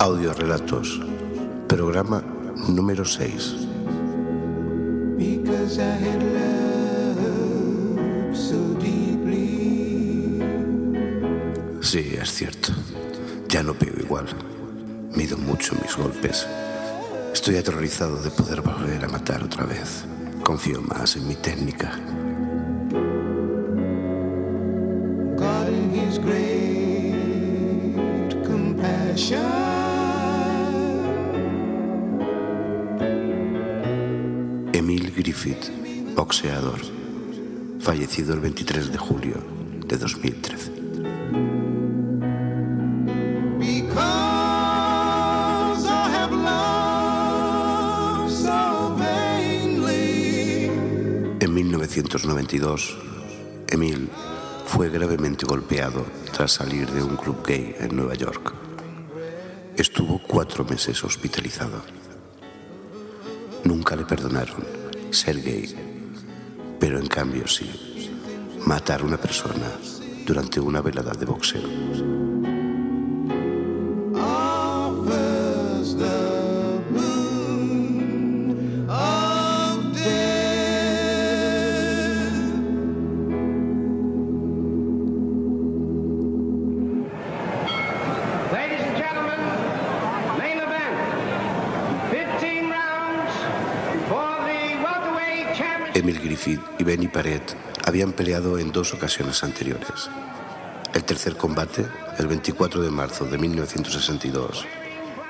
Audiorelatos, programa número 6. Because I had loved so deeply. Sí, es cierto. Ya no pego igual. Mido mucho mis golpes. Estoy aterrorizado de poder volver a matar otra vez. Confío más en mi técnica. Emil Griffith, boxeador, fallecido el 23 de julio de 2013. Because I have loved so vainly. En 1992, Emil fue gravemente golpeado tras salir de un club gay en Nueva York. Estuvo cuatro meses hospitalizado. Nunca le perdonaron ser gay, pero en cambio sí, matar a una persona durante una velada de boxeo. Emil Griffith y Benny Paret habían peleado en dos ocasiones anteriores. El tercer combate, el 24 de marzo de 1962,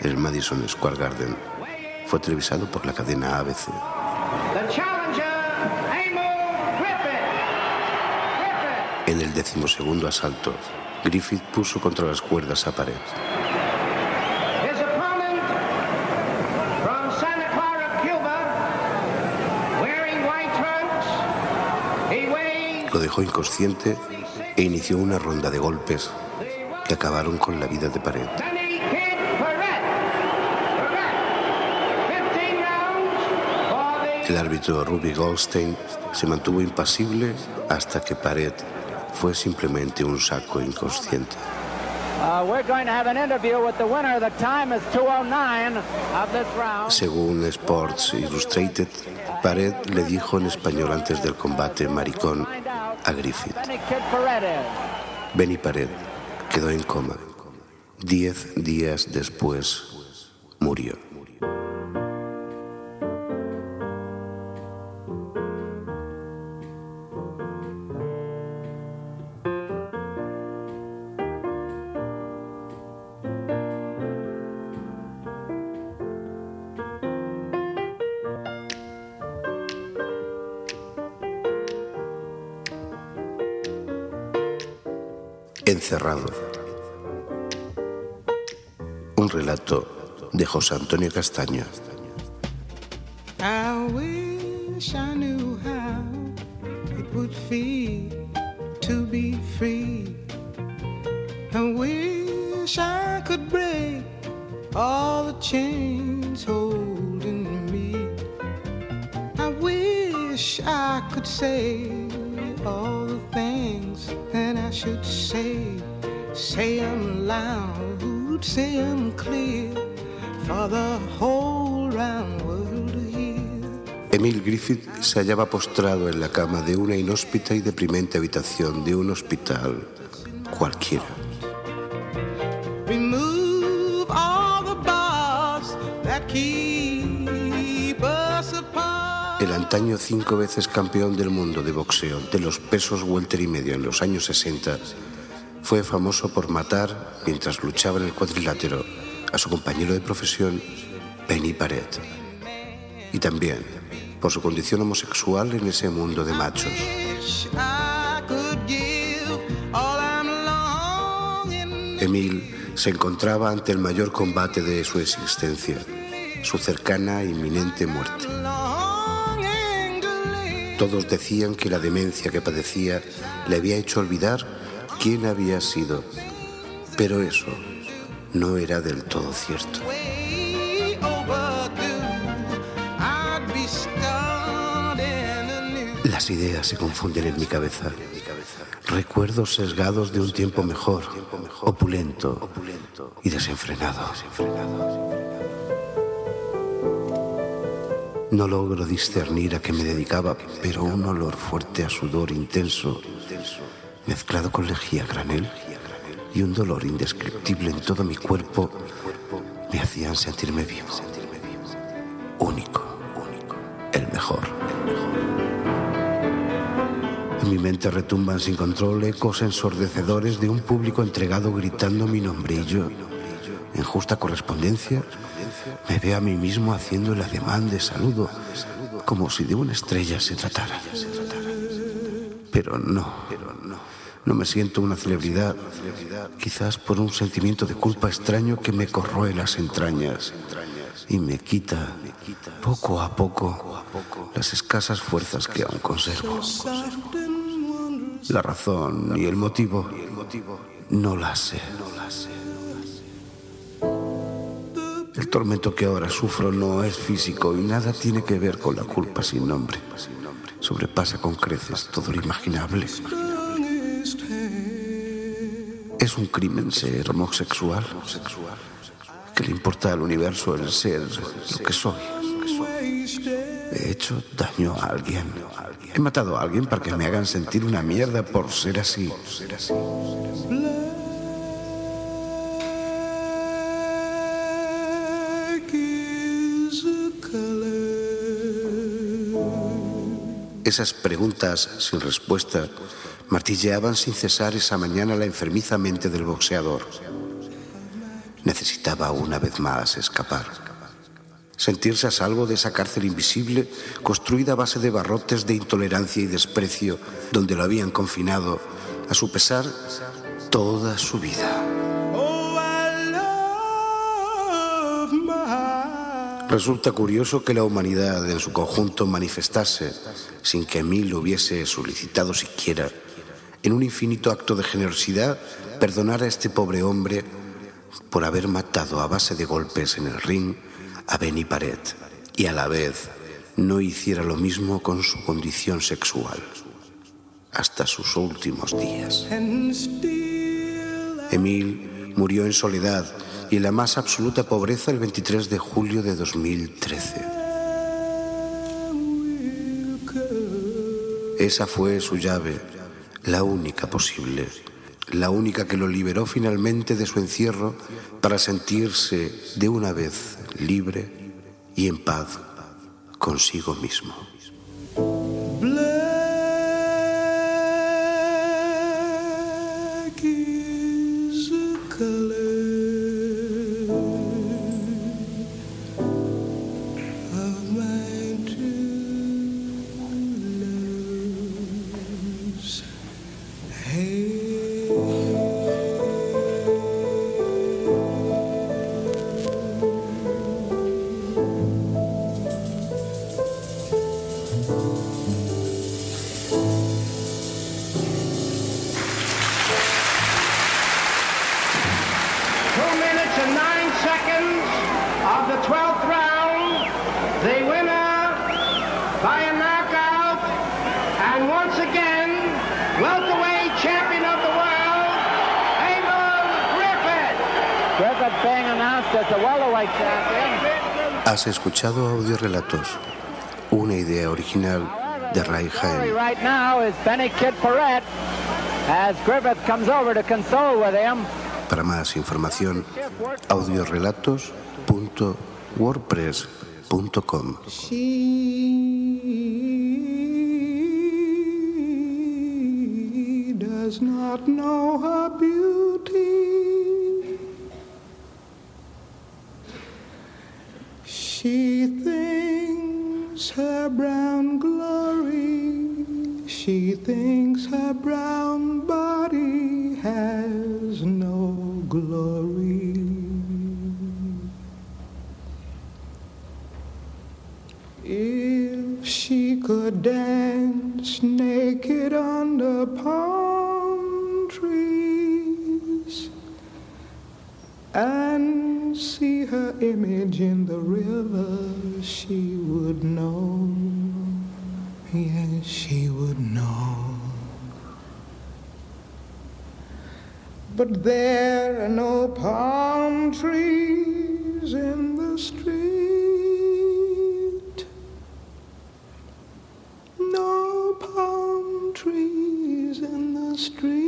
en el Madison Square Garden, fue televisado por la cadena ABC. En el decimosegundo asalto, Griffith puso contra las cuerdas a Paret. Lo dejó inconsciente e inició una ronda de golpes que acabaron con la vida de Paret. Benny Kid Barrett. Barrett. 15 rounds for the El árbitro Ruby Goldstein se mantuvo impasible hasta que Paret fue simplemente un saco inconsciente. Uh, we're going to have an interview with the winner. The time is 209 of this round. Según Sports Illustrated, Pared le dijo en español antes del combate maricón a Griffith. Benny Pared quedó en coma. Diez días después murió. Encerrado. Un relato de José Antonio Castaño. I wish I knew how it would feel to be free. I wish I could break all the chains holding me. I wish I could say all the things I should say. Say them loud, say them clear for the whole round world to hear. Emil Griffith se hallaba postrado en la cama de una inhóspita y deprimente habitación de un hospital cualquiera. Remove all the bars that keep us apart. El antaño cinco veces campeón del mundo de boxeo de los pesos welter y medio en los años 60 fue famoso por matar, mientras luchaba en el cuadrilátero, a su compañero de profesión, Benny Paret. Y también por su condición homosexual en ese mundo de machos. Emil se encontraba ante el mayor combate de su existencia, su cercana e inminente muerte. Todos decían que la demencia que padecía le había hecho olvidar quién había sido, pero eso no era del todo cierto. Las ideas se confunden en mi cabeza. Recuerdos sesgados de un tiempo mejor, opulento y desenfrenado. No logro discernir a qué me dedicaba, pero un olor fuerte a sudor intenso, mezclado con lejía granel y un dolor indescriptible en todo mi cuerpo, me hacían sentirme vivo. Único, único, el mejor. En mi mente retumban sin control ecos ensordecedores de un público entregado gritando mi nombre y yo, en justa correspondencia, me veo a mí mismo haciendo el ademán de saludo, como si de una estrella se tratara. Pero no, no me siento una celebridad, quizás por un sentimiento de culpa extraño que me corroe las entrañas y me quita poco a poco las escasas fuerzas que aún conservo. La razón y el motivo no las sé. El tormento que ahora sufro no es físico y nada tiene que ver con la culpa sin nombre. Sobrepasa con creces todo lo imaginable. ¿Es un crimen ser homosexual? ¿Qué le importa al universo el ser lo que soy? He hecho daño a alguien. He matado a alguien para que me hagan sentir una mierda por ser así. Esas preguntas sin respuesta martilleaban sin cesar esa mañana la enfermiza mente del boxeador. Necesitaba una vez más escapar. Sentirse a salvo de esa cárcel invisible construida a base de barrotes de intolerancia y desprecio donde lo habían confinado, a su pesar, toda su vida. Resulta curioso que la humanidad en su conjunto manifestase, sin que Emil lo hubiese solicitado siquiera, en un infinito acto de generosidad, perdonar a este pobre hombre por haber matado a base de golpes en el ring a Benny Paret y a la vez no hiciera lo mismo con su condición sexual hasta sus últimos días. Emil murió en soledad y la más absoluta pobreza el 23 de julio de 2013. Esa fue su llave, la única posible, la única que lo liberó finalmente de su encierro para sentirse de una vez libre y en paz consigo mismo. Has escuchado audiorelatos, una idea original de Ray Story Jaén. right now is Benny Kid Perret as Griffith comes over to console with him. Para más información, audiorelatos.wordpress.com. She does not know her beauty. She thinks her brown glory. She thinks her brown body has no glory. If she could dance naked under palm image in the river, she would know yes, she would know. But there are no palm trees in the street. No palm trees in the street.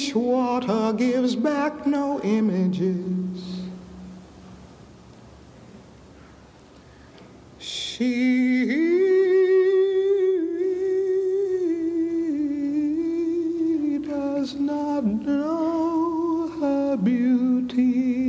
And dishwater gives back no images. She does not know her beauty.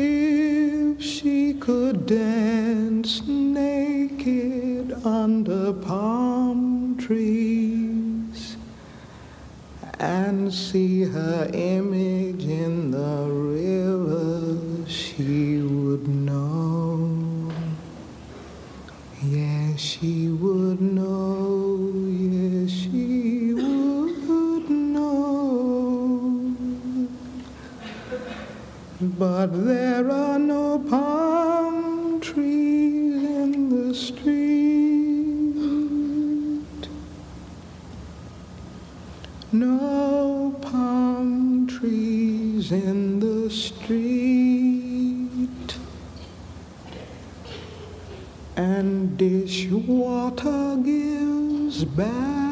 If she could dance naked under palm trees and see her image But there are no palm trees in the street. No palm trees in the street. And dishwater gives back